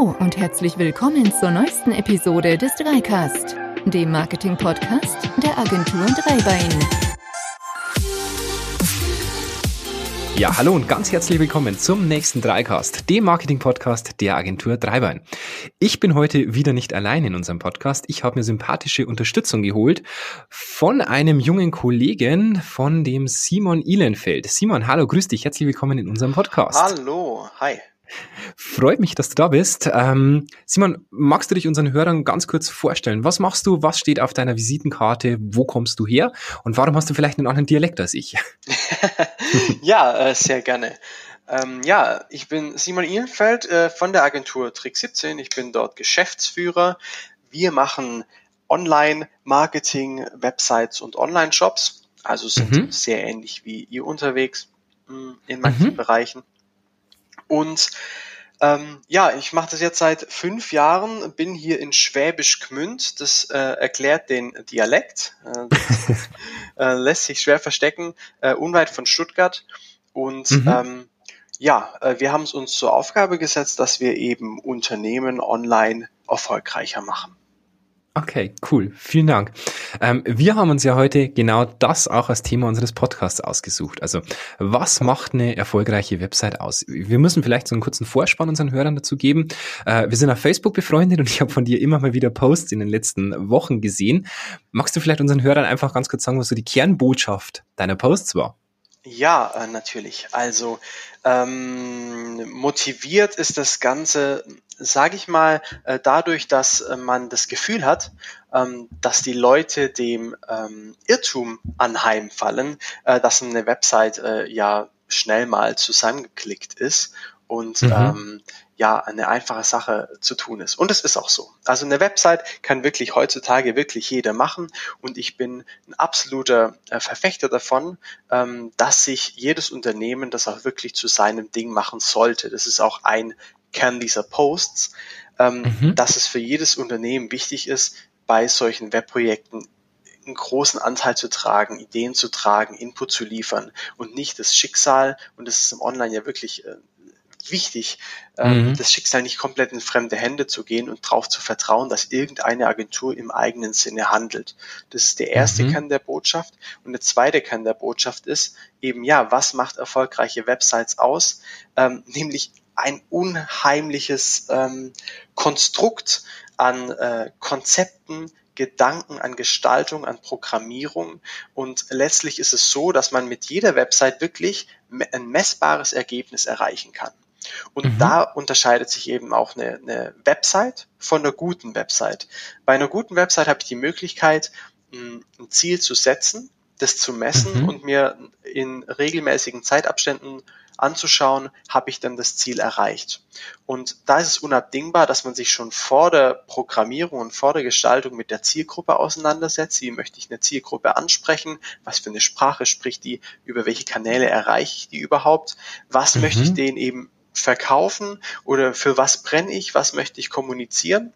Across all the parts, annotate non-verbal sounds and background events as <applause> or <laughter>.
Hallo und herzlich willkommen zur neuesten Episode des Dreicast, dem Marketing-Podcast der Agentur Dreibein. Ja, hallo und ganz herzlich willkommen zum nächsten Dreicast, dem Marketing-Podcast der Agentur Dreibein. Ich bin heute wieder nicht allein in unserem Podcast. Ich habe mir sympathische Unterstützung geholt von einem jungen Kollegen, von dem Simon Ihlenfeld. Simon, hallo, grüß dich, herzlich willkommen in unserem Podcast. Hallo, hi. Freut mich, dass du da bist. Ähm, Simon, magst du dich unseren Hörern ganz kurz vorstellen? Was machst du? Was steht auf deiner Visitenkarte? Wo kommst du her? Und warum hast du vielleicht einen anderen Dialekt als ich? <laughs> <laughs> ja, äh, sehr gerne. Ähm, ja, ich bin Simon Ihlenfeld äh, von der Agentur Trick 17. Ich bin dort Geschäftsführer. Wir machen Online-Marketing, Websites und Online-Shops. Also sind mhm. sehr ähnlich wie ihr unterwegs mh, hm, in manchen mhm. Bereichen. Und ähm, ja, ich mache das jetzt seit fünf Jahren, bin hier in Schwäbisch Gmünd. Das äh, erklärt den Dialekt. Äh, <laughs> äh, lässt sich schwer verstecken, äh, unweit von Stuttgart. Und mhm. ähm, ja, äh, wir haben es uns zur Aufgabe gesetzt, dass wir eben Unternehmen online erfolgreicher machen. Okay, cool. Vielen Dank. Ähm, wir haben uns ja heute genau das auch als Thema unseres Podcasts ausgesucht. Also, was macht eine erfolgreiche Website aus? Wir müssen vielleicht so einen kurzen Vorspann unseren Hörern dazu geben. Äh, wir sind auf Facebook befreundet und ich habe von dir immer mal wieder Posts in den letzten Wochen gesehen. Magst du vielleicht unseren Hörern einfach ganz kurz sagen, was so die Kernbotschaft deiner Posts war? Ja, äh, natürlich. Also ähm, motiviert ist das Ganze, sage ich mal, äh, dadurch, dass äh, man das Gefühl hat, ähm, dass die Leute dem ähm, Irrtum anheimfallen, äh, dass eine Website ja schnell mal zusammengeklickt ist und mhm. ähm, ja eine einfache Sache zu tun ist. Und es ist auch so. Also eine Website kann wirklich heutzutage wirklich jeder machen und ich bin ein absoluter Verfechter davon, ähm, dass sich jedes Unternehmen das auch wirklich zu seinem Ding machen sollte. Das ist auch ein Kern dieser Posts, ähm, mhm. dass es für jedes Unternehmen wichtig ist, bei solchen Webprojekten einen großen Anteil zu tragen, Ideen zu tragen, Input zu liefern und nicht das Schicksal, und das ist im Online ja wirklich äh, wichtig, ähm, mhm. das Schicksal nicht komplett in fremde Hände zu gehen und darauf zu vertrauen, dass irgendeine Agentur im eigenen Sinne handelt. Das ist der erste mhm. Kern der Botschaft. Und der zweite Kern der Botschaft ist eben, ja, was macht erfolgreiche Websites aus? Ähm, nämlich ein unheimliches ähm, Konstrukt an äh, Konzepten, Gedanken an Gestaltung, an Programmierung. Und letztlich ist es so, dass man mit jeder Website wirklich ein messbares Ergebnis erreichen kann. Und mhm. da unterscheidet sich eben auch eine, eine Website von einer guten Website. Bei einer guten Website habe ich die Möglichkeit, ein Ziel zu setzen, das zu messen mhm. und mir in regelmäßigen Zeitabständen anzuschauen, habe ich dann das Ziel erreicht. Und da ist es unabdingbar, dass man sich schon vor der Programmierung und vor der Gestaltung mit der Zielgruppe auseinandersetzt. Wie möchte ich eine Zielgruppe ansprechen? Was für eine Sprache spricht die? Über welche Kanäle erreiche ich die überhaupt? Was mhm. möchte ich denen eben verkaufen oder für was brenne ich, was möchte ich kommunizieren.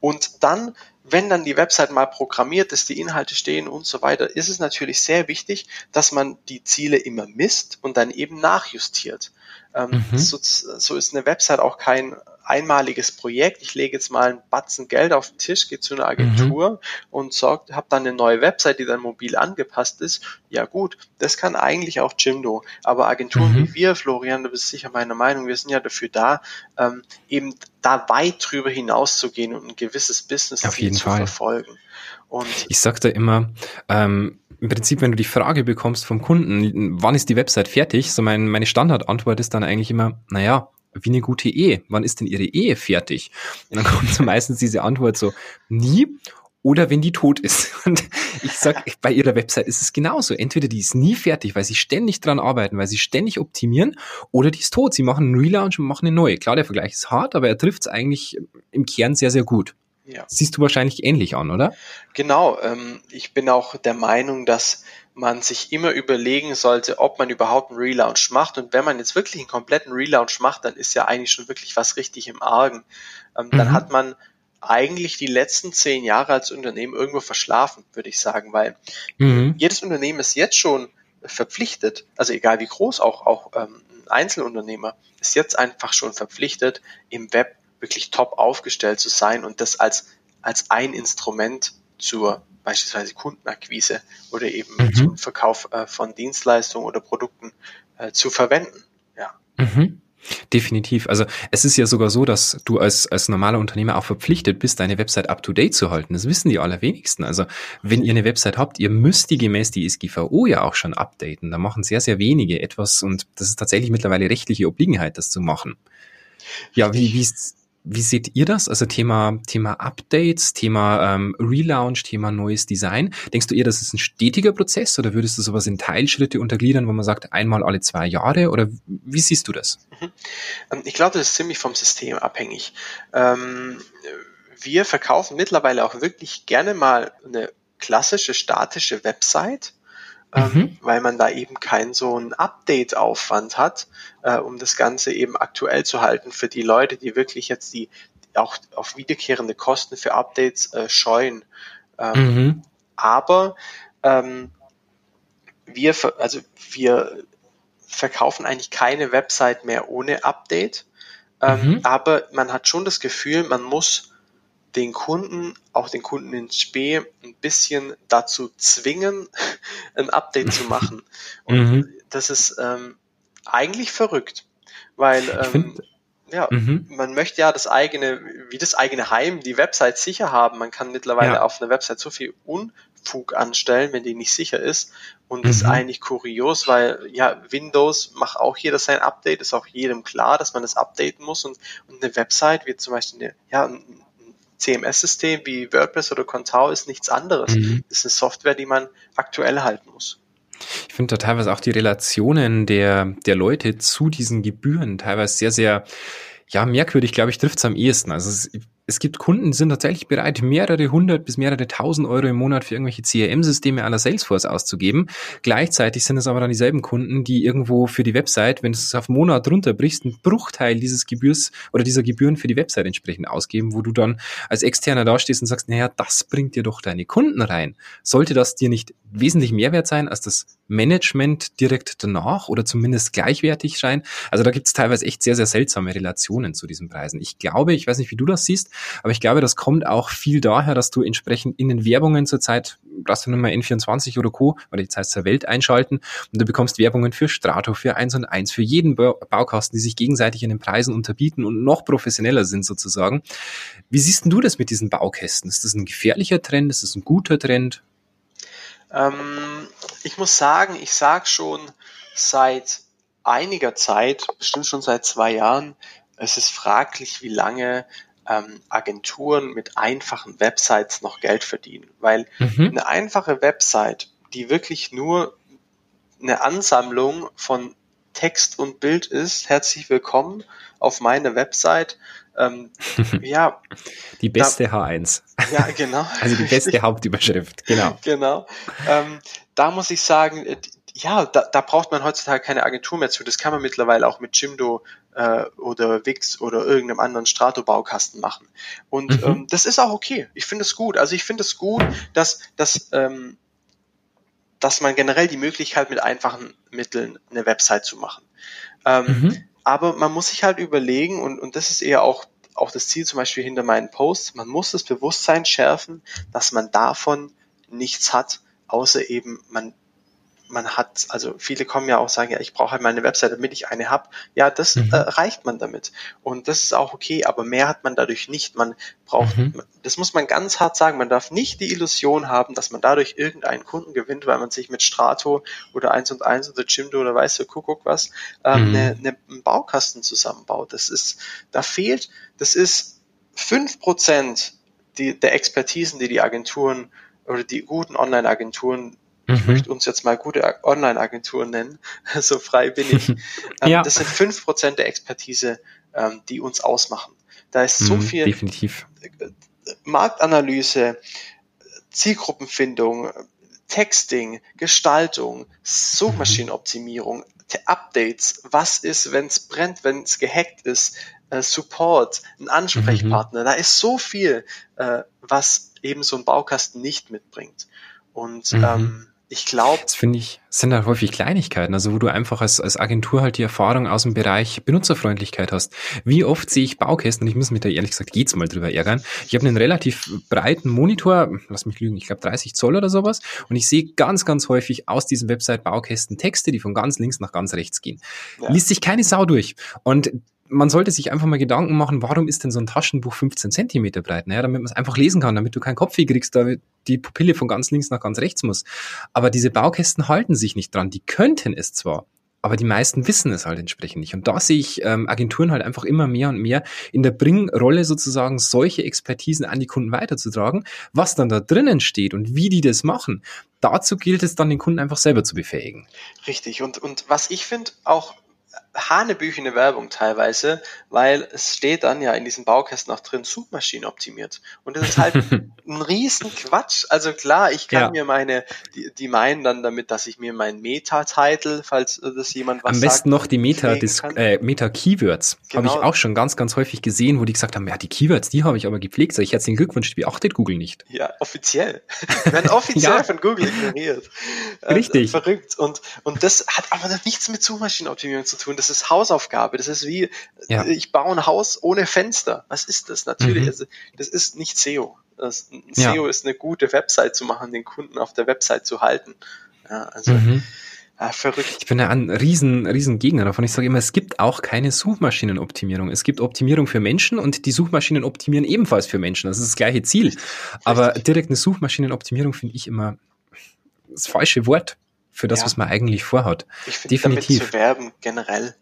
Und dann, wenn dann die Website mal programmiert ist, die Inhalte stehen und so weiter, ist es natürlich sehr wichtig, dass man die Ziele immer misst und dann eben nachjustiert. Ähm, mhm. so, so, ist eine Website auch kein einmaliges Projekt. Ich lege jetzt mal einen Batzen Geld auf den Tisch, gehe zu einer Agentur mhm. und habe dann eine neue Website, die dann mobil angepasst ist. Ja gut, das kann eigentlich auch Jimdo. Aber Agenturen mhm. wie wir, Florian, du bist sicher meiner Meinung, wir sind ja dafür da, ähm, eben da weit drüber hinaus zu gehen und ein gewisses Business auf jeden zu Fall. verfolgen. Und ich sage da immer, ähm, im Prinzip, wenn du die Frage bekommst vom Kunden, wann ist die Website fertig, so mein, meine Standardantwort ist dann eigentlich immer, naja, wie eine gute Ehe. Wann ist denn Ihre Ehe fertig? Und dann <laughs> kommt so meistens diese Antwort so, nie oder wenn die tot ist. <laughs> Und ich sag, bei ihrer Website ist es genauso. Entweder die ist nie fertig, weil sie ständig dran arbeiten, weil sie ständig optimieren, oder die ist tot. Sie machen einen Relaunch und machen eine neue. Klar, der Vergleich ist hart, aber er trifft es eigentlich im Kern sehr, sehr gut. Ja. Siehst du wahrscheinlich ähnlich an, oder? Genau. Ähm, ich bin auch der Meinung, dass man sich immer überlegen sollte, ob man überhaupt einen Relaunch macht. Und wenn man jetzt wirklich einen kompletten Relaunch macht, dann ist ja eigentlich schon wirklich was richtig im Argen. Ähm, mhm. Dann hat man eigentlich die letzten zehn Jahre als Unternehmen irgendwo verschlafen, würde ich sagen, weil mhm. jedes Unternehmen ist jetzt schon verpflichtet, also egal wie groß, auch, auch ähm, Einzelunternehmer ist jetzt einfach schon verpflichtet, im Web wirklich top aufgestellt zu sein und das als, als ein Instrument zur beispielsweise Kundenakquise oder eben mhm. zum Verkauf äh, von Dienstleistungen oder Produkten äh, zu verwenden. Ja. Mhm. Definitiv. Also es ist ja sogar so, dass du als, als normaler Unternehmer auch verpflichtet bist, deine Website up-to-date zu halten. Das wissen die allerwenigsten. Also wenn ihr eine Website habt, ihr müsst die gemäß die SGVO ja auch schon updaten. Da machen sehr, sehr wenige etwas und das ist tatsächlich mittlerweile rechtliche Obliegenheit, das zu machen. Ja, wie, wie ist wie seht ihr das? Also Thema, Thema Updates, Thema ähm, Relaunch, Thema neues Design. Denkst du eher, das ist ein stetiger Prozess oder würdest du sowas in Teilschritte untergliedern, wo man sagt, einmal alle zwei Jahre? Oder wie siehst du das? Mhm. Ähm, ich glaube, das ist ziemlich vom System abhängig. Ähm, wir verkaufen mittlerweile auch wirklich gerne mal eine klassische statische Website ähm, mhm. weil man da eben keinen so einen Update-Aufwand hat, äh, um das Ganze eben aktuell zu halten für die Leute, die wirklich jetzt die auch auf wiederkehrende Kosten für Updates äh, scheuen. Ähm, mhm. Aber ähm, wir, also wir verkaufen eigentlich keine Website mehr ohne Update. Ähm, mhm. Aber man hat schon das Gefühl, man muss den Kunden, auch den Kunden in Spee, ein bisschen dazu zwingen, <laughs> ein Update zu machen. <laughs> Und mhm. das ist ähm, eigentlich verrückt, weil ähm, ja, mhm. man möchte ja das eigene, wie das eigene Heim, die Website sicher haben. Man kann mittlerweile ja. auf einer Website so viel Unfug anstellen, wenn die nicht sicher ist. Und mhm. das ist mhm. eigentlich kurios, weil ja, Windows macht auch jeder sein Update, ist auch jedem klar, dass man das updaten muss. Und, und eine Website wie zum Beispiel eine, ja, ein CMS-System wie WordPress oder Contao ist nichts anderes. Mhm. Das ist eine Software, die man aktuell halten muss. Ich finde da teilweise auch die Relationen der, der Leute zu diesen Gebühren teilweise sehr, sehr ja, merkwürdig, glaube ich, trifft es am ehesten. Also es, es gibt Kunden, die sind tatsächlich bereit, mehrere hundert bis mehrere tausend Euro im Monat für irgendwelche CRM-Systeme aller Salesforce auszugeben. Gleichzeitig sind es aber dann dieselben Kunden, die irgendwo für die Website, wenn du es auf Monat runterbrichst, einen Bruchteil dieses Gebührs oder dieser Gebühren für die Website entsprechend ausgeben, wo du dann als Externer dastehst und sagst, naja, das bringt dir doch deine Kunden rein. Sollte das dir nicht wesentlich mehr wert sein als das Management direkt danach oder zumindest gleichwertig scheint? Also da gibt es teilweise echt sehr, sehr seltsame Relationen zu diesen Preisen. Ich glaube, ich weiß nicht, wie du das siehst, aber ich glaube, das kommt auch viel daher, dass du entsprechend in den Werbungen zurzeit, brauchst du nur mal N24 oder Co. oder die Zeit zur Welt einschalten und du bekommst Werbungen für Strato, für 1 und 1, für jeden Baukasten, die sich gegenseitig in den Preisen unterbieten und noch professioneller sind sozusagen. Wie siehst du das mit diesen Baukästen? Ist das ein gefährlicher Trend? Ist das ein guter Trend? Ähm, ich muss sagen, ich sage schon seit einiger Zeit, bestimmt schon seit zwei Jahren, es ist fraglich, wie lange ähm, Agenturen mit einfachen Websites noch Geld verdienen. Weil mhm. eine einfache Website, die wirklich nur eine Ansammlung von Text und Bild ist, herzlich willkommen auf meine Website. Ähm, <laughs> ja. Die beste da, H1. Ja, genau. <laughs> Also die beste <laughs> Hauptüberschrift, genau. Genau. Ähm, da muss ich sagen, ja, da, da braucht man heutzutage keine Agentur mehr zu. Das kann man mittlerweile auch mit Jimdo äh, oder Wix oder irgendeinem anderen Strato-Baukasten machen. Und mhm. ähm, das ist auch okay. Ich finde es gut. Also ich finde es gut, dass, dass, ähm, dass man generell die Möglichkeit mit einfachen Mitteln eine Website zu machen. Ähm, mhm. Aber man muss sich halt überlegen, und, und das ist eher auch, auch das Ziel zum Beispiel hinter meinen Posts, man muss das Bewusstsein schärfen, dass man davon nichts hat, außer eben man man hat, also viele kommen ja auch sagen, ja, ich brauche halt meine Website, damit ich eine habe. Ja, das mhm. äh, reicht man damit. Und das ist auch okay, aber mehr hat man dadurch nicht. Man braucht, mhm. das muss man ganz hart sagen, man darf nicht die Illusion haben, dass man dadurch irgendeinen Kunden gewinnt, weil man sich mit Strato oder 1 und 1 oder Jimdo oder weiß der Kuckuck was, ähm, mhm. eine, eine, einen Baukasten zusammenbaut. Das ist, da fehlt, das ist fünf Prozent die, der Expertisen, die die Agenturen oder die guten Online-Agenturen ich mhm. möchte uns jetzt mal gute Online-Agenturen nennen, <laughs> so frei bin ich. Ja. Das sind fünf Prozent der Expertise, ähm, die uns ausmachen. Da ist so mhm, viel definitiv. Marktanalyse, Zielgruppenfindung, Texting, Gestaltung, Suchmaschinenoptimierung, Updates, was ist, wenn es brennt, wenn es gehackt ist, äh, Support, ein Ansprechpartner. Mhm. Da ist so viel, äh, was eben so ein Baukasten nicht mitbringt. Und mhm. ähm, Ich glaube. Das finde ich, sind halt häufig Kleinigkeiten, also wo du einfach als, als Agentur halt die Erfahrung aus dem Bereich Benutzerfreundlichkeit hast. Wie oft sehe ich Baukästen, und ich muss mich da ehrlich gesagt geht's mal drüber ärgern. Ich habe einen relativ breiten Monitor, lass mich lügen, ich glaube 30 Zoll oder sowas, und ich sehe ganz, ganz häufig aus diesem Website Baukästen Texte, die von ganz links nach ganz rechts gehen. Ja. Liest sich keine Sau durch. Und man sollte sich einfach mal Gedanken machen, warum ist denn so ein Taschenbuch 15 Zentimeter breit? Naja, damit man es einfach lesen kann, damit du keinen Kopfweh kriegst, da die Pupille von ganz links nach ganz rechts muss. Aber diese Baukästen halten sich nicht dran. Die könnten es zwar, aber die meisten wissen es halt entsprechend nicht. Und da sehe ich ähm, Agenturen halt einfach immer mehr und mehr in der Bringrolle sozusagen solche Expertisen an die Kunden weiterzutragen. Was dann da drinnen steht und wie die das machen, dazu gilt es dann den Kunden einfach selber zu befähigen. Richtig. Und, und was ich finde auch hanebüchene Werbung teilweise, weil es steht dann ja in diesen Baukästen auch drin, Suchmaschinen optimiert. Und das ist halt <laughs> ein riesen Quatsch. Also klar, ich kann ja. mir meine, die, die meinen dann damit, dass ich mir meinen Meta-Title, falls das jemand was Am besten sagt, noch die Meta, äh, Meta-Keywords. Genau. Habe ich auch schon ganz, ganz häufig gesehen, wo die gesagt haben, ja, die Keywords, die habe ich aber gepflegt. Sag ich herzlichen Glückwunsch, die beachtet Google nicht. Ja, offiziell. <laughs> werden offiziell ja. von Google ignoriert. Richtig. Äh, verrückt. Und, und das hat aber nichts mit Suchmaschinenoptimierung zu tun das ist Hausaufgabe. Das ist wie, ja. ich baue ein Haus ohne Fenster. Was ist das? Natürlich, mhm. also, das ist nicht SEO. Das, SEO ja. ist eine gute Website zu machen, den Kunden auf der Website zu halten. Ja, also, mhm. Ah, verrückt. Ich bin ja ein riesen, riesen Gegner davon. Ich sage immer, es gibt auch keine Suchmaschinenoptimierung. Es gibt Optimierung für Menschen und die Suchmaschinen optimieren ebenfalls für Menschen. Das ist das gleiche Ziel. Richtig. Aber direkt eine Suchmaschinenoptimierung finde ich immer das falsche Wort für das, ja. was man eigentlich vorhat. Ich finde, Definitiv. damit zu werben generell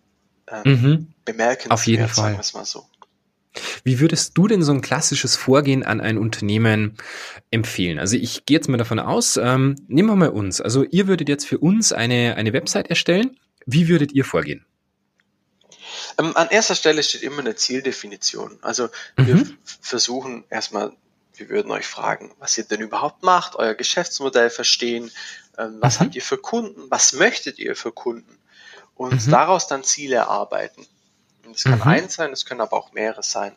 ähm, mhm. bemerkenswert, Auf jeden Fall. sagen mal so. Wie würdest du denn so ein klassisches Vorgehen an ein Unternehmen empfehlen? Also ich gehe jetzt mal davon aus, ähm, nehmen wir mal uns. Also ihr würdet jetzt für uns eine, eine Website erstellen. Wie würdet ihr vorgehen? Ähm, an erster Stelle steht immer eine Zieldefinition. Also wir mhm. versuchen erstmal, wir würden euch fragen, was ihr denn überhaupt macht, euer Geschäftsmodell verstehen, ähm, was mhm. habt ihr für Kunden? Was möchtet ihr für Kunden? Und mhm. daraus dann Ziele erarbeiten. Es kann mhm. eins sein, es können aber auch mehrere sein.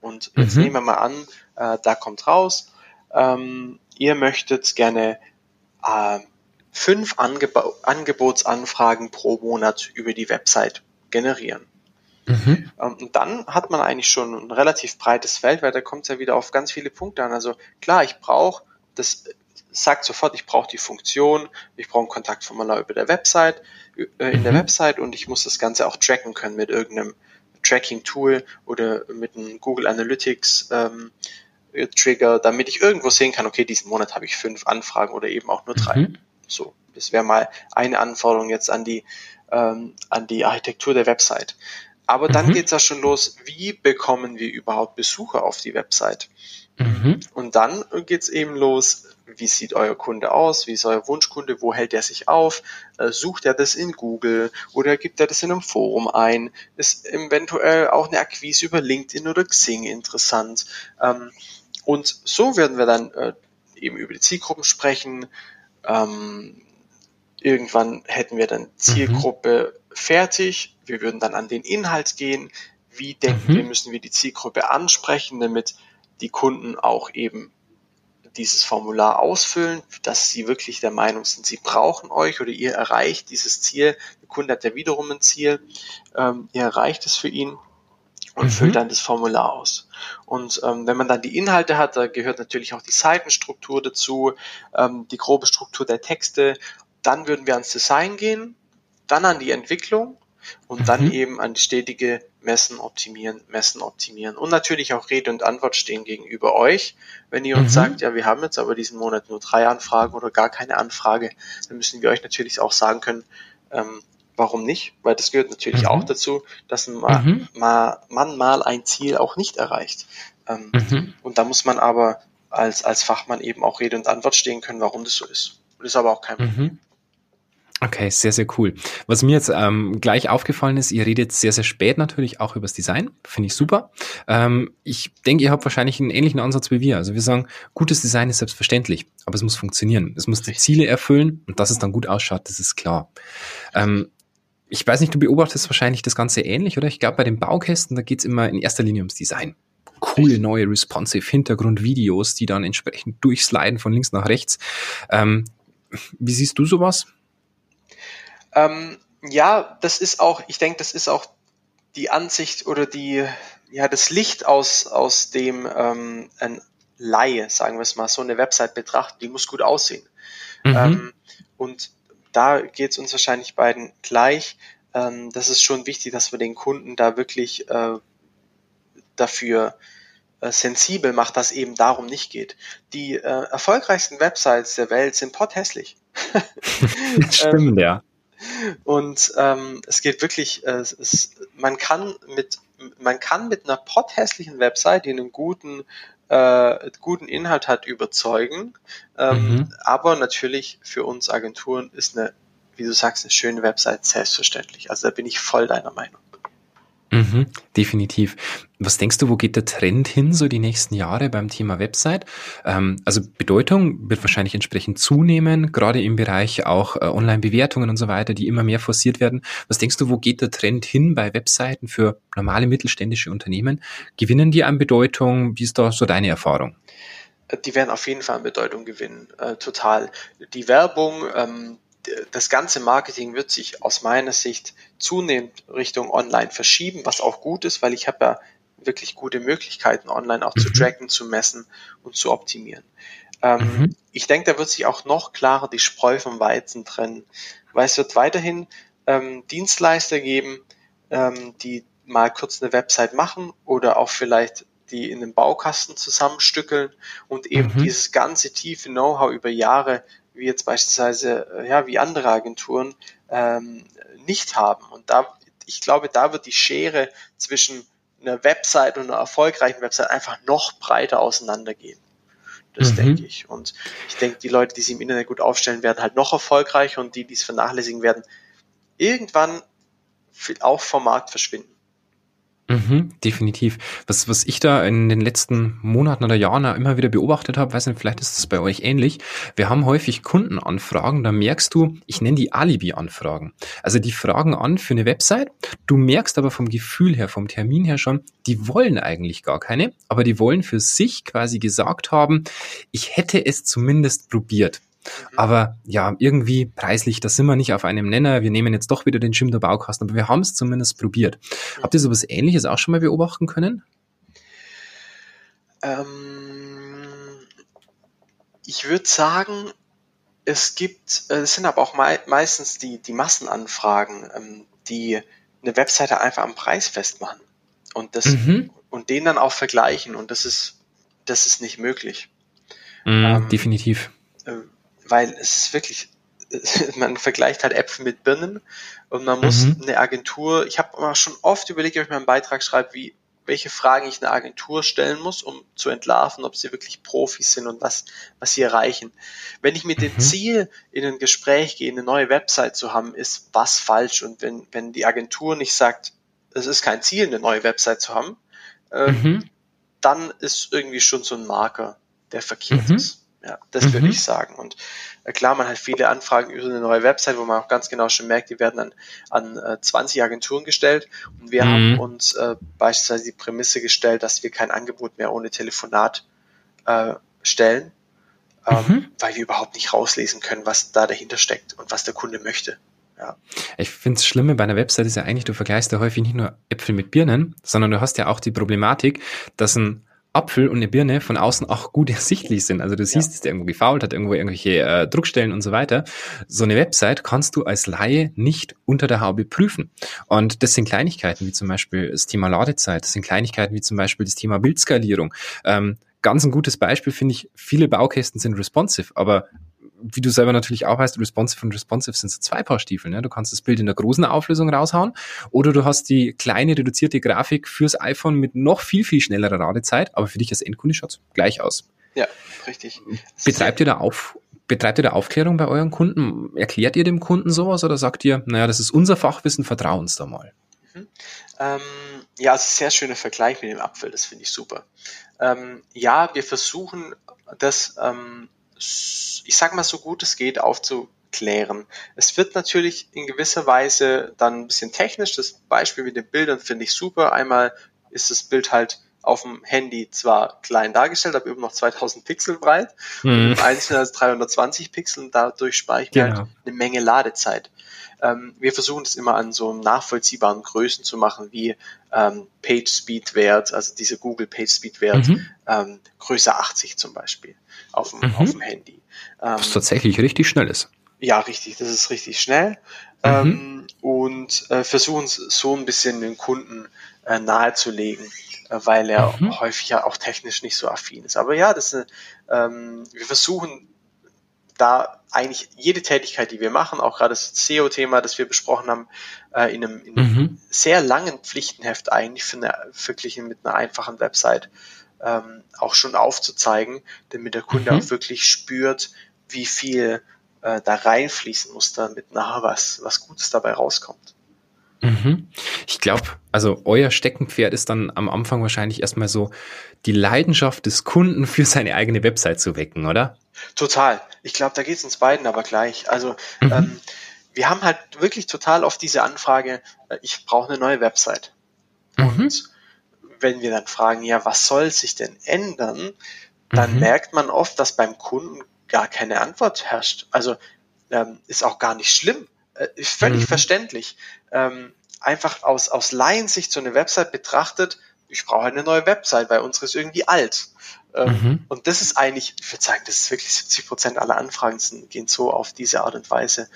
Und jetzt mhm. nehmen wir mal an, äh, da kommt raus, ähm, ihr möchtet gerne äh, fünf Angeb Angebotsanfragen pro Monat über die Website generieren. Mhm. Ähm, und dann hat man eigentlich schon ein relativ breites Feld, weil da kommt es ja wieder auf ganz viele Punkte an. Also klar, ich brauche das sagt sofort, ich brauche die Funktion, ich brauche ein Kontaktformular über der Website, äh, in mhm. der Website und ich muss das Ganze auch tracken können mit irgendeinem Tracking-Tool oder mit einem Google Analytics ähm, Trigger, damit ich irgendwo sehen kann, okay, diesen Monat habe ich fünf Anfragen oder eben auch nur drei. Mhm. So, das wäre mal eine Anforderung jetzt an die, ähm, an die Architektur der Website. Aber dann mhm. geht es ja schon los, wie bekommen wir überhaupt Besucher auf die Website? Mhm. Und dann geht's eben los, wie sieht euer Kunde aus, wie ist euer Wunschkunde, wo hält er sich auf, äh, sucht er das in Google oder gibt er das in einem Forum ein, ist eventuell auch eine Akquise über LinkedIn oder Xing interessant. Ähm, und so werden wir dann äh, eben über die Zielgruppen sprechen. Ähm, irgendwann hätten wir dann mhm. Zielgruppe mhm. fertig, wir würden dann an den Inhalt gehen, wie denken mhm. wir, müssen wir die Zielgruppe ansprechen, damit die Kunden auch eben dieses Formular ausfüllen, dass sie wirklich der Meinung sind, sie brauchen euch oder ihr erreicht dieses Ziel. Der Kunde hat ja wiederum ein Ziel, ähm, ihr erreicht es für ihn und mhm. füllt dann das Formular aus. Und ähm, wenn man dann die Inhalte hat, da gehört natürlich auch die Seitenstruktur dazu, ähm, die grobe Struktur der Texte. Dann würden wir ans Design gehen, dann an die Entwicklung und mhm. dann eben an die stetige Messen optimieren, Messen optimieren und natürlich auch Rede und Antwort stehen gegenüber euch. Wenn ihr uns mhm. sagt, ja, wir haben jetzt aber diesen Monat nur drei Anfragen oder gar keine Anfrage, dann müssen wir euch natürlich auch sagen können, ähm, warum nicht? Weil das gehört natürlich mhm. auch dazu, dass man, mhm. mal, man mal ein Ziel auch nicht erreicht. Ähm, mhm. Und da muss man aber als, als Fachmann eben auch Rede und Antwort stehen können, warum das so ist. Das ist aber auch kein Problem. Okay, sehr, sehr cool. Was mir jetzt ähm, gleich aufgefallen ist, ihr redet sehr, sehr spät natürlich auch über das Design. Finde ich super. Ähm, ich denke, ihr habt wahrscheinlich einen ähnlichen Ansatz wie wir. Also wir sagen, gutes Design ist selbstverständlich, aber es muss funktionieren. Es muss die Ziele erfüllen und dass es dann gut ausschaut, das ist klar. Ähm, ich weiß nicht, du beobachtest wahrscheinlich das Ganze ähnlich, oder? Ich glaube, bei den Baukästen, da geht's immer in erster Linie ums Design. Coole neue responsive Hintergrundvideos, die dann entsprechend durchsliden von links nach rechts. Ähm, Wie siehst du sowas? Ähm, ja, das ist auch, ich denke, das ist auch die Ansicht oder die, ja, das Licht aus, aus dem ähm, ein Laie, sagen wir es mal, so eine Website betrachtet, die muss gut aussehen. Mhm. Ähm, und da geht es uns wahrscheinlich beiden gleich. Ähm, das ist schon wichtig, dass wir den Kunden da wirklich äh, dafür äh, sensibel macht, dass eben darum nicht geht. Die äh, erfolgreichsten Websites der Welt sind potthässlich. <laughs> Stimmt, ja. Und ähm, es geht wirklich, äh, es, man kann mit man kann mit einer potthässlichen Website, die einen guten äh, guten Inhalt hat, überzeugen. Ähm, mhm. Aber natürlich für uns Agenturen ist eine, wie du sagst, eine schöne Website selbstverständlich. Also da bin ich voll deiner Meinung. Mhm, definitiv. Was denkst du, wo geht der Trend hin, so die nächsten Jahre beim Thema Website? Ähm, also Bedeutung wird wahrscheinlich entsprechend zunehmen, gerade im Bereich auch äh, Online-Bewertungen und so weiter, die immer mehr forciert werden. Was denkst du, wo geht der Trend hin bei Webseiten für normale mittelständische Unternehmen? Gewinnen die an Bedeutung? Wie ist da so deine Erfahrung? Die werden auf jeden Fall an Bedeutung gewinnen, äh, total. Die Werbung, ähm, das ganze Marketing wird sich aus meiner Sicht zunehmend Richtung Online verschieben, was auch gut ist, weil ich habe ja wirklich gute Möglichkeiten, online auch mhm. zu tracken, zu messen und zu optimieren. Ähm, mhm. Ich denke, da wird sich auch noch klarer die Spreu vom Weizen trennen, weil es wird weiterhin ähm, Dienstleister geben, ähm, die mal kurz eine Website machen oder auch vielleicht die in den Baukasten zusammenstückeln und eben mhm. dieses ganze tiefe Know-how über Jahre wie jetzt beispielsweise, äh, ja, wie andere Agenturen ähm, nicht haben. Und da, ich glaube, da wird die Schere zwischen einer Website und einer erfolgreichen Website einfach noch breiter auseinandergehen. Das mhm. denke ich. Und ich denke, die Leute, die sich im Internet gut aufstellen, werden halt noch erfolgreicher und die, die es vernachlässigen werden, irgendwann auch vom Markt verschwinden. Mhm, definitiv. Was, was ich da in den letzten Monaten oder Jahren immer wieder beobachtet habe, weiß nicht, vielleicht ist es bei euch ähnlich. Wir haben häufig Kundenanfragen, da merkst du, ich nenne die Alibi-Anfragen. Also die fragen an für eine Website, du merkst aber vom Gefühl her, vom Termin her schon, die wollen eigentlich gar keine, aber die wollen für sich quasi gesagt haben, ich hätte es zumindest probiert. Mhm. Aber ja, irgendwie preislich, da sind wir nicht auf einem Nenner. Wir nehmen jetzt doch wieder den Schirm der Baukasten, aber wir haben es zumindest probiert. Mhm. Habt ihr sowas ähnliches auch schon mal beobachten können? Ähm, ich würde sagen, es gibt, äh, es sind aber auch mei meistens die, die Massenanfragen, ähm, die eine Webseite einfach am Preis festmachen und das mhm. und den dann auch vergleichen und das ist das ist nicht möglich. Mm, ähm, definitiv. Weil es ist wirklich, <laughs> man vergleicht halt Äpfel mit Birnen und man muss mhm. eine Agentur, ich habe schon oft überlegt, ob ich mir einen Beitrag schreibe, wie, welche Fragen ich einer Agentur stellen muss, um zu entlarven, ob sie wirklich Profis sind und was, was sie erreichen. Wenn ich mit mhm. dem Ziel in ein Gespräch gehe, eine neue Website zu haben, ist was falsch. Und wenn, wenn die Agentur nicht sagt, es ist kein Ziel, eine neue Website zu haben, äh, mhm. dann ist irgendwie schon so ein Marker, der verkehrt mhm. ist. Ja, das mhm. würde ich sagen. Und äh, klar, man hat viele Anfragen über eine neue Website, wo man auch ganz genau schon merkt, die werden an, an äh, 20 Agenturen gestellt. Und wir mhm. haben uns äh, beispielsweise die Prämisse gestellt, dass wir kein Angebot mehr ohne Telefonat äh, stellen, ähm, mhm. weil wir überhaupt nicht rauslesen können, was da dahinter steckt und was der Kunde möchte. Ja. Ich finde es Schlimme bei einer Website ist ja eigentlich, du vergleichst ja häufig nicht nur Äpfel mit Birnen, sondern du hast ja auch die Problematik, dass ein Apfel und eine Birne von außen auch gut <laughs> ersichtlich sind. Also du siehst, ja. ist der irgendwo gefault, hat irgendwo irgendwelche äh, Druckstellen und so weiter. So eine Website kannst du als Laie nicht unter der Haube prüfen. Und das sind Kleinigkeiten wie zum Beispiel das Thema Ladezeit, das sind Kleinigkeiten wie zum Beispiel das Thema Bildskalierung. Ähm, ganz ein gutes Beispiel finde ich, viele Baukästen sind responsive, aber wie du selber natürlich auch weißt, responsive und responsive sind so zwei Paar Stiefel. Ne? Du kannst das Bild in der großen Auflösung raushauen oder du hast die kleine reduzierte Grafik fürs iPhone mit noch viel, viel schnellerer Radezeit, aber für dich als Endkunde schaut es gleich aus. Ja, richtig. Betreibt ihr da auf, betreibt ihr da Aufklärung bei euren Kunden? Erklärt ihr dem Kunden sowas oder sagt ihr, naja, das ist unser Fachwissen, vertrau uns da mal? Mhm. Ähm, ja, es ist ein sehr schöner Vergleich mit dem Apfel, das finde ich super. Ähm, ja, wir versuchen das ähm, ich sag mal, so gut es geht aufzuklären. Es wird natürlich in gewisser Weise dann ein bisschen technisch. Das Beispiel mit den Bildern finde ich super. Einmal ist das Bild halt auf dem Handy zwar klein dargestellt, aber immer noch 2000 Pixel breit mhm. und im Einzelnen als 320 Pixel und dadurch spare ich mir genau. halt eine Menge Ladezeit. Ähm, wir versuchen das immer an so nachvollziehbaren Größen zu machen, wie ähm, Page Speed Wert, also diese Google Page Speed Wert, mhm. ähm, Größe 80 zum Beispiel auf dem, mhm. auf dem Handy. Ähm, Was tatsächlich richtig schnell ist. Ja, richtig, das ist richtig schnell. Mhm. Ähm, und äh, versuchen es so ein bisschen den Kunden äh, nahezulegen, äh, weil er mhm. häufig ja auch technisch nicht so affin ist. Aber ja, das, ähm, wir versuchen da eigentlich jede Tätigkeit, die wir machen, auch gerade das SEO-Thema, das wir besprochen haben, äh, in einem, in einem mhm. sehr langen Pflichtenheft eigentlich für eine, verglichen mit einer einfachen Website ähm, auch schon aufzuzeigen, damit der Kunde mhm. auch wirklich spürt, wie viel äh, da reinfließen muss, damit nachher was, was Gutes dabei rauskommt. Mhm. Ich glaube, also euer Steckenpferd ist dann am Anfang wahrscheinlich erstmal so die Leidenschaft des Kunden für seine eigene Website zu wecken, oder? Total. Ich glaube, da geht es uns beiden aber gleich. Also mhm. ähm, wir haben halt wirklich total oft diese Anfrage, äh, ich brauche eine neue Website. Mhm. Und wenn wir dann fragen, ja, was soll sich denn ändern, dann mhm. merkt man oft, dass beim Kunden gar keine Antwort herrscht. Also ähm, ist auch gar nicht schlimm. Äh, ist völlig mhm. verständlich. Ähm, einfach aus, aus Laiensicht so eine Website betrachtet, ich brauche eine neue Website, weil unsere ist irgendwie alt. Ähm, mhm. Und das ist eigentlich, ich würde sagen, das ist wirklich 70 Prozent aller Anfragen gehen so auf diese Art und Weise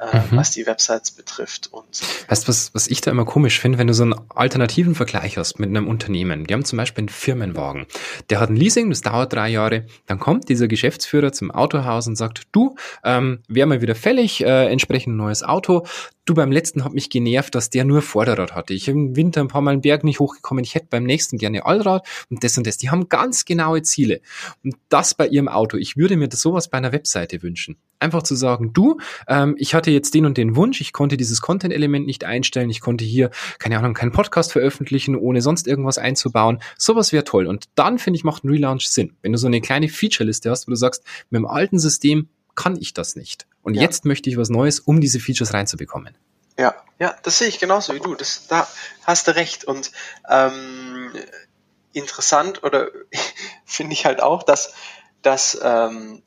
mhm. was die Websites betrifft. Und weißt du, was, was ich da immer komisch finde, wenn du so einen alternativen Vergleich hast mit einem Unternehmen. Die haben zum Beispiel einen Firmenwagen. Der hat ein Leasing, das dauert drei Jahre. Dann kommt dieser Geschäftsführer zum Autohaus und sagt, du, ähm, wäre mal wieder fällig, äh, entsprechend neues Auto. Du, beim letzten hat mich genervt, dass der nur Vorderrad hatte. Ich im Winter ein paar Mal einen Berg nicht hochgekommen. Ich hätte beim nächsten gerne Allrad und das und das. Die haben ganz genaue Ziele. Und das bei ihrem Auto. Ich würde mir das sowas bei einer Webseite wünschen. Einfach zu sagen, du, ähm, ich hatte jetzt den und den Wunsch, ich konnte dieses Content-Element nicht einstellen, ich konnte hier, keine Ahnung, keinen Podcast veröffentlichen, ohne sonst irgendwas einzubauen. Sowas wäre toll. Und dann, finde ich, macht ein Relaunch Sinn. Wenn du so eine kleine Feature-Liste hast, wo du sagst, mit dem alten System kann ich das nicht. Und ja. jetzt möchte ich was Neues, um diese Features reinzubekommen. Ja, ja, das sehe ich genauso wie du. Das, da hast du recht. Und ähm, interessant oder <laughs> finde ich halt auch, dass, dass ähm,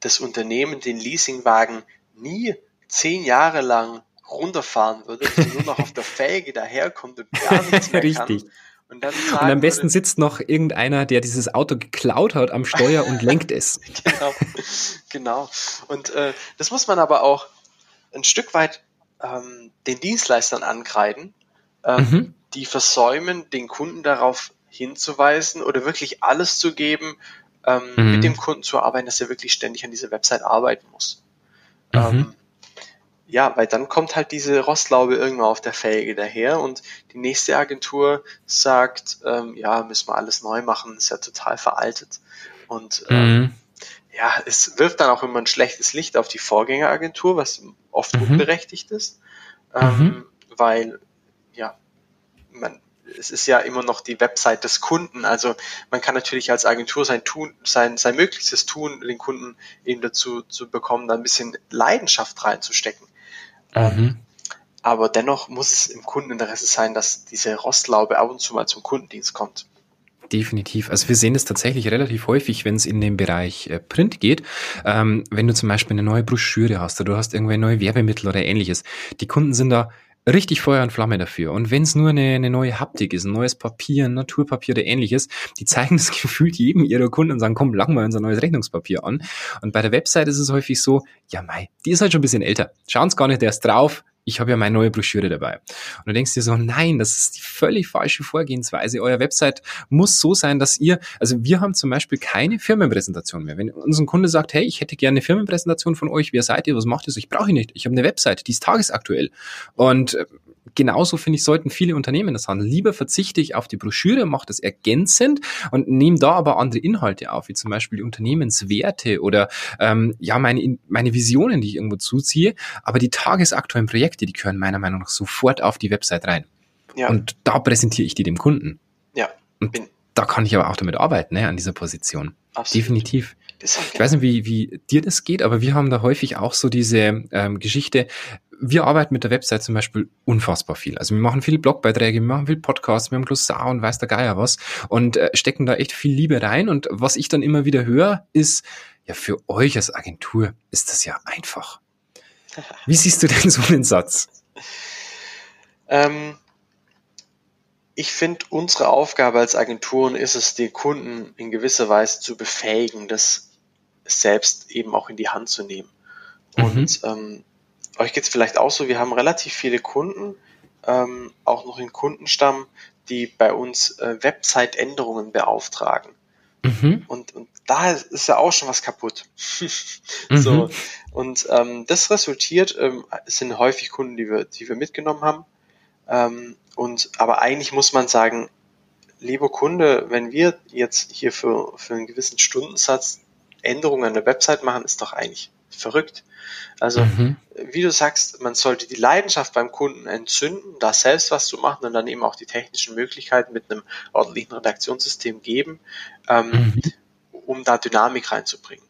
das Unternehmen den Leasingwagen nie zehn Jahre lang runterfahren würde, nur noch auf der <laughs> Felge daherkommt und gar nichts mehr Richtig. kann. Und, und am besten würde, sitzt noch irgendeiner, der dieses Auto geklaut hat am Steuer und lenkt es. <laughs> genau, genau. Und äh, das muss man aber auch ein Stück weit ähm, den Dienstleistern ankreiden, ähm, mhm. die versäumen, den Kunden darauf hinzuweisen oder wirklich alles zu geben, ähm, mhm. mit dem Kunden zu arbeiten, dass er wirklich ständig an dieser Website arbeiten muss. Mhm. Ja, weil dann kommt halt diese Rostlaube irgendwann auf der Felge daher und die nächste Agentur sagt, ähm, ja, müssen wir alles neu machen, ist ja total veraltet. Und ähm, mhm. ja, es wirft dann auch immer ein schlechtes Licht auf die Vorgängeragentur, was oft mhm. unberechtigt ist, ähm, mhm. weil ja, man, es ist ja immer noch die Website des Kunden. Also man kann natürlich als Agentur sein tun, sein, sein Möglichstes tun, den Kunden eben dazu zu bekommen, da ein bisschen Leidenschaft reinzustecken. Mhm. Aber dennoch muss es im Kundeninteresse sein, dass diese Rostlaube ab und zu mal zum Kundendienst kommt. Definitiv. Also wir sehen das tatsächlich relativ häufig, wenn es in den Bereich äh, Print geht. Ähm, wenn du zum Beispiel eine neue Broschüre hast oder du hast irgendwie neue Werbemittel oder ähnliches. Die Kunden sind da richtig Feuer und Flamme dafür. Und wenn es nur eine, eine neue Haptik ist, ein neues Papier, ein Naturpapier oder ähnliches, die zeigen <laughs> das gefühlt jedem ihrer Kunden und sagen, komm, lang mal unser neues Rechnungspapier an. Und bei der Website ist es häufig so, ja mei, die ist halt schon ein bisschen älter. Schauen Sie gar nicht erst drauf, ich habe ja meine neue Broschüre dabei. Und du denkst dir so, nein, das ist die völlig falsche Vorgehensweise. Euer Website muss so sein, dass ihr, also wir haben zum Beispiel keine Firmenpräsentation mehr. Wenn unser Kunde sagt, hey, ich hätte gerne eine Firmenpräsentation von euch, wer seid ihr, was macht ihr? Ich brauche ich nicht. Ich habe eine Website, die ist tagesaktuell. Und äh, genauso finde ich, sollten viele Unternehmen das haben. Lieber verzichte ich auf die Broschüre, mache das ergänzend und nehme da aber andere Inhalte auf, wie zum Beispiel die Unternehmenswerte oder ähm, ja meine, meine Visionen, die ich irgendwo zuziehe. Aber die tagesaktuellen Projekte, die gehören meiner Meinung nach sofort auf die Website rein. Ja. Und da präsentiere ich die dem Kunden. Ja. Und da kann ich aber auch damit arbeiten, ne, an dieser Position. Absolut. Definitiv. Ich weiß nicht, wie, wie dir das geht, aber wir haben da häufig auch so diese ähm, Geschichte. Wir arbeiten mit der Website zum Beispiel unfassbar viel. Also wir machen viele Blogbeiträge, wir machen viel Podcasts, wir haben Glossar und weiß der Geier was und äh, stecken da echt viel Liebe rein. Und was ich dann immer wieder höre, ist, ja, für euch als Agentur ist das ja einfach. <laughs> Wie siehst du denn so einen Satz? Ähm, ich finde, unsere Aufgabe als Agenturen ist es, die Kunden in gewisser Weise zu befähigen, das selbst eben auch in die Hand zu nehmen. Mhm. Und ähm, euch geht es vielleicht auch so, wir haben relativ viele Kunden, ähm, auch noch in Kundenstamm, die bei uns äh, Website-Änderungen beauftragen. Mhm. Und, und da ist ja auch schon was kaputt. <laughs> mhm. so. Und ähm, das resultiert, ähm, es sind häufig Kunden, die wir, die wir mitgenommen haben. Ähm, und aber eigentlich muss man sagen, lieber Kunde, wenn wir jetzt hier für, für einen gewissen Stundensatz Änderungen an der Website machen, ist doch eigentlich verrückt. Also, mhm. wie du sagst, man sollte die Leidenschaft beim Kunden entzünden, da selbst was zu machen und dann eben auch die technischen Möglichkeiten mit einem ordentlichen Redaktionssystem geben, ähm, mhm. um da Dynamik reinzubringen.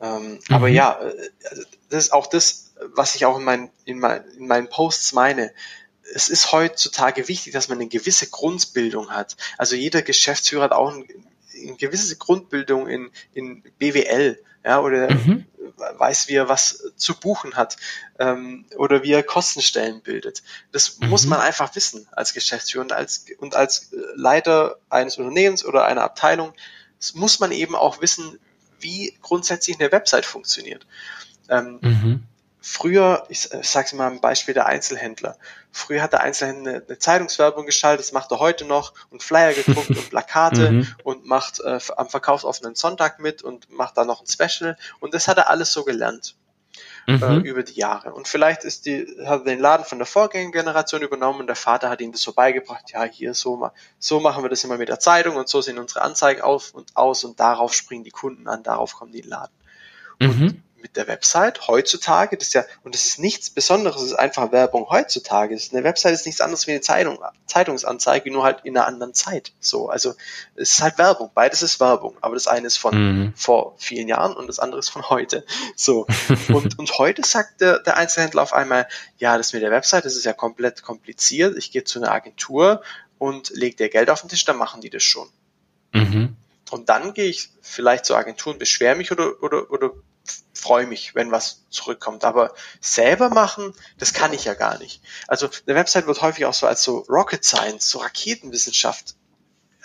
Ähm, mhm. Aber ja, äh, das ist auch das, was ich auch in, mein, in, mein, in meinen Posts meine es ist heutzutage wichtig, dass man eine gewisse Grundbildung hat. Also jeder Geschäftsführer hat auch ein, eine gewisse Grundbildung in, in BWL, ja, oder mhm. weiß, wie er was zu buchen hat, ähm, oder wie er Kostenstellen bildet. Das mhm. muss man einfach wissen als Geschäftsführer und als, und als Leiter eines Unternehmens oder einer Abteilung. Das muss man eben auch wissen, wie grundsätzlich eine Website funktioniert. Ähm, mhm früher, ich, ich sage mal ein Beispiel der Einzelhändler. Früher hat der Einzelhändler eine, eine Zeitungswerbung geschaltet, das macht er heute noch und Flyer gedruckt und <laughs> Plakate mhm. und macht äh, am verkaufsoffenen Sonntag mit und macht da noch ein Special und das hat er alles so gelernt. Äh, mhm. Äh, über die Jahre. Und vielleicht ist die, hat er den Laden von der Vorgängergeneration übernommen und der Vater hat ihm das so beigebracht, ja, hier, so, so machen wir das immer mit der Zeitung und so sehen unsere Anzeigen auf und aus und darauf springen die Kunden an, darauf kommen die in den Laden. Mhm. Mit der Website heutzutage, das ist ja, und das ist nichts Besonderes, es ist einfach Werbung heutzutage. Eine Website ist nichts anderes wie eine Zeitung, Zeitungsanzeige, nur halt in einer anderen Zeit. So, also es ist halt Werbung, beides ist Werbung, aber das eine ist von mhm. vor vielen Jahren und das andere ist von heute. So. Und, und heute sagt der, der Einzelhändler auf einmal, ja, das mit der Website, das ist ja komplett kompliziert. Ich gehe zu einer Agentur und lege dir Geld auf den Tisch, dann machen die das schon. Mhm. Und dann gehe ich vielleicht zur Agentur und beschwere mich oder, oder, oder freue mich, wenn was zurückkommt. Aber selber machen, das kann ich ja gar nicht. Also eine Website wird häufig auch so als so Rocket Science, so Raketenwissenschaft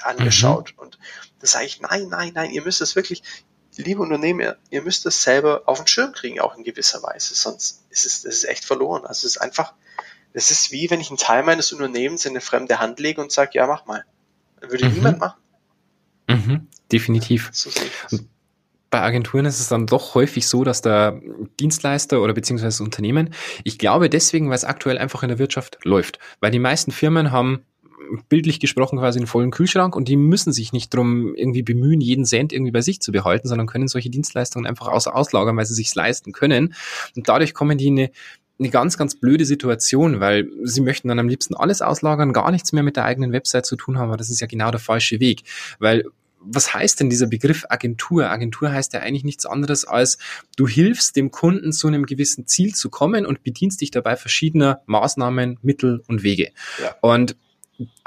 angeschaut. Mhm. Und da sage ich, nein, nein, nein, ihr müsst es wirklich, liebe Unternehmer, ihr müsst es selber auf den Schirm kriegen, auch in gewisser Weise. Sonst ist es, das ist echt verloren. Also es ist einfach, es ist wie, wenn ich einen Teil meines Unternehmens in eine fremde Hand lege und sage, ja, mach mal. Würde mhm. niemand machen. Mhm, definitiv. So bei Agenturen ist es dann doch häufig so, dass der Dienstleister oder beziehungsweise das Unternehmen, ich glaube deswegen, weil es aktuell einfach in der Wirtschaft läuft, weil die meisten Firmen haben bildlich gesprochen quasi einen vollen Kühlschrank und die müssen sich nicht drum irgendwie bemühen, jeden Cent irgendwie bei sich zu behalten, sondern können solche Dienstleistungen einfach aus auslagern, weil sie sich leisten können. Und dadurch kommen die in eine eine ganz, ganz blöde Situation, weil sie möchten dann am liebsten alles auslagern, gar nichts mehr mit der eigenen Website zu tun haben, aber das ist ja genau der falsche Weg, weil was heißt denn dieser Begriff Agentur? Agentur heißt ja eigentlich nichts anderes als, du hilfst dem Kunden zu einem gewissen Ziel zu kommen und bedienst dich dabei verschiedener Maßnahmen, Mittel und Wege. Ja. Und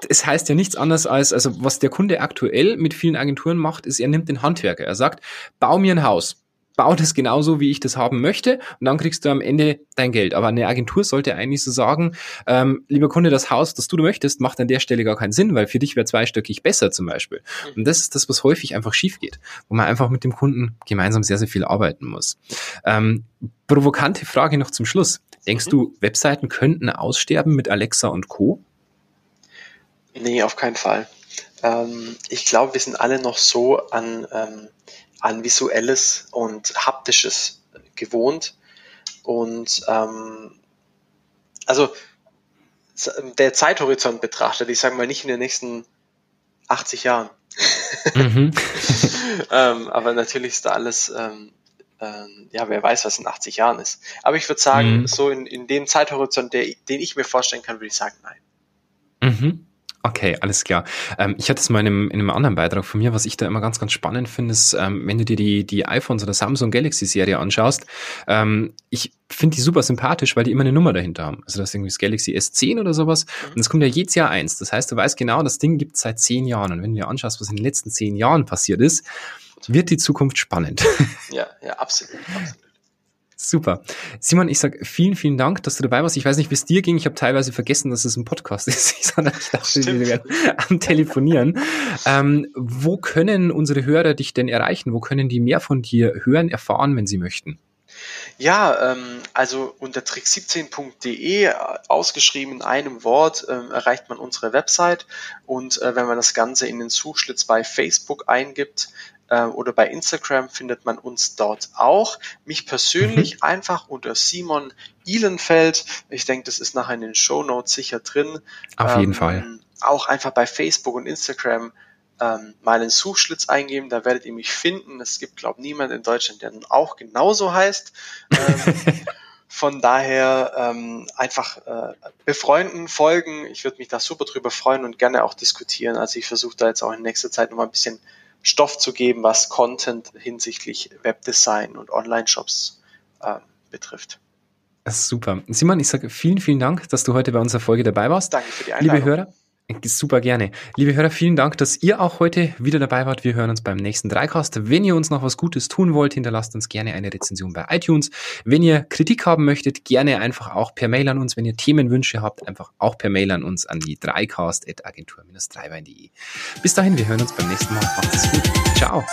es heißt ja nichts anderes als, also was der Kunde aktuell mit vielen Agenturen macht, ist, er nimmt den Handwerker. Er sagt, bau mir ein Haus bau das genauso, wie ich das haben möchte und dann kriegst du am Ende dein Geld. Aber eine Agentur sollte eigentlich so sagen, ähm, lieber Kunde, das Haus, das du möchtest, macht an der Stelle gar keinen Sinn, weil für dich wäre zweistöckig besser zum Beispiel. Und das ist das, was häufig einfach schief geht, wo man einfach mit dem Kunden gemeinsam sehr, sehr viel arbeiten muss. Ähm, provokante Frage noch zum Schluss. Denkst mhm. du, Webseiten könnten aussterben mit Alexa und Co.? Nee, auf keinen Fall. Ähm, ich glaube, wir sind alle noch so an ähm, an visuelles und haptisches gewohnt. Und ähm, also der Zeithorizont betrachtet, ich sage mal nicht in den nächsten 80 Jahren. Mhm. <laughs> ähm, aber natürlich ist da alles, ähm, ähm, ja, wer weiß, was in 80 Jahren ist. Aber ich würde sagen, mhm. so in, in dem Zeithorizont, der, den ich mir vorstellen kann, würde ich sagen, nein. Mhm. Okay, alles klar. Ähm, ich hatte es mal in einem, in einem anderen Beitrag von mir, was ich da immer ganz, ganz spannend finde, ist, ähm, wenn du dir die, die iPhones oder Samsung Galaxy Serie anschaust, ähm, ich finde die super sympathisch, weil die immer eine Nummer dahinter haben. Also das ist irgendwie das Galaxy S10 oder sowas. Mhm. Und es kommt ja jedes Jahr eins. Das heißt, du weißt genau, das Ding gibt es seit zehn Jahren. Und wenn du dir anschaust, was in den letzten zehn Jahren passiert ist, wird die Zukunft spannend. Ja, ja, absolut. absolut. Super. Simon, ich sag vielen, vielen Dank, dass du dabei warst. Ich weiß nicht, wie es dir ging. Ich habe teilweise vergessen, dass es ein Podcast <laughs> ist. Ich, dachte, wir werden am Telefonieren. ähm, wo können unsere Hörer dich denn erreichen? Wo können die mehr von dir hören, erfahren, wenn sie möchten? Ja, ähm, also unter trick17.de, ausgeschrieben in einem Wort, ähm, erreicht man unsere Website. Und äh, wenn man das Ganze in den Zuschlitz bei Facebook eingibt, äh, oder bei Instagram findet man uns dort auch. Mich persönlich mhm. einfach unter Simon Ihlenfeld. Ich denke, das ist nachher in den Show Notes sicher drin. Auf ähm, jeden Fall. Auch einfach bei Facebook und Instagram ähm, mal einen Suchschlitz eingeben, da werdet ihr mich finden. Es gibt, glaube ich, niemand in Deutschland, der auch genauso heißt. Ähm, <laughs> von daher ähm, einfach äh, befreunden, folgen. Ich würde mich da super drüber freuen und gerne auch diskutieren. Also ich versuche da jetzt auch in nächster Zeit noch mal ein bisschen Stoff zu geben, was Content hinsichtlich Webdesign und Online-Shops äh, betrifft. Super. Simon, ich sage vielen, vielen Dank, dass du heute bei unserer Folge dabei warst. Danke für die Einladung. Liebe Hörer, Super gerne. Liebe Hörer, vielen Dank, dass ihr auch heute wieder dabei wart. Wir hören uns beim nächsten Dreicast. Wenn ihr uns noch was Gutes tun wollt, hinterlasst uns gerne eine Rezension bei iTunes. Wenn ihr Kritik haben möchtet, gerne einfach auch per Mail an uns. Wenn ihr Themenwünsche habt, einfach auch per Mail an uns an die dreicast.agentur-dreibein.de. Bis dahin, wir hören uns beim nächsten Mal. Macht es gut. Ciao.